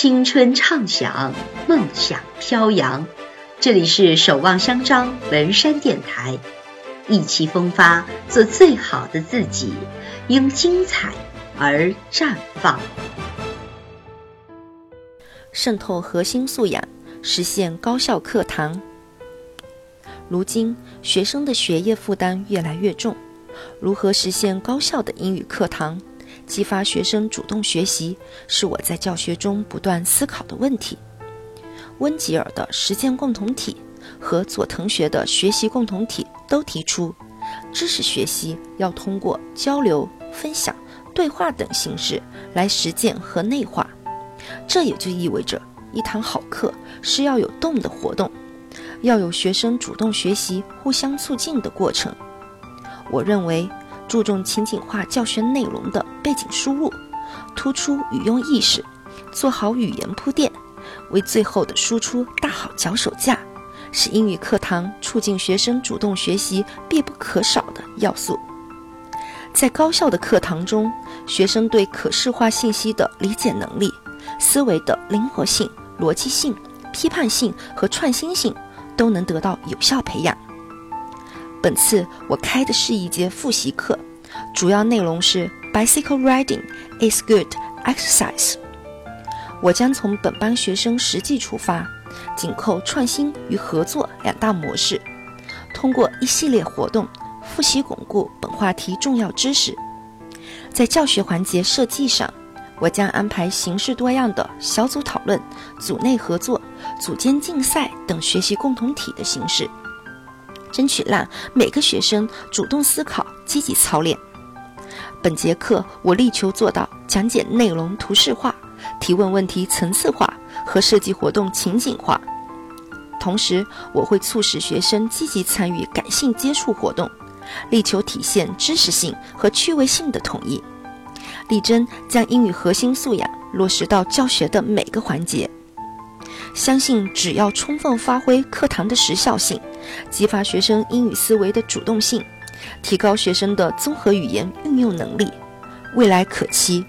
青春畅想，梦想飘扬。这里是守望相张文山电台，意气风发，做最好的自己，因精彩而绽放。渗透核心素养，实现高效课堂。如今，学生的学业负担越来越重，如何实现高效的英语课堂？激发学生主动学习，是我在教学中不断思考的问题。温吉尔的实践共同体和佐藤学的学习共同体都提出，知识学习要通过交流、分享、对话等形式来实践和内化。这也就意味着，一堂好课是要有动的活动，要有学生主动学习、互相促进的过程。我认为。注重情景化教学内容的背景输入，突出语用意识，做好语言铺垫，为最后的输出搭好脚手架，是英语课堂促进学生主动学习必不可少的要素。在高效的课堂中，学生对可视化信息的理解能力、思维的灵活性、逻辑性、批判性和创新性都能得到有效培养。本次我开的是一节复习课，主要内容是 Bicycle riding is good exercise。我将从本班学生实际出发，紧扣创新与合作两大模式，通过一系列活动复习巩固本话题重要知识。在教学环节设计上，我将安排形式多样的小组讨论、组内合作、组间竞赛等学习共同体的形式。争取让每个学生主动思考、积极操练。本节课我力求做到讲解内容图示化、提问问题层次化和设计活动情景化。同时，我会促使学生积极参与感性接触活动，力求体现知识性和趣味性的统一，力争将英语核心素养落实到教学的每个环节。相信只要充分发挥课堂的时效性，激发学生英语思维的主动性，提高学生的综合语言运用能力，未来可期。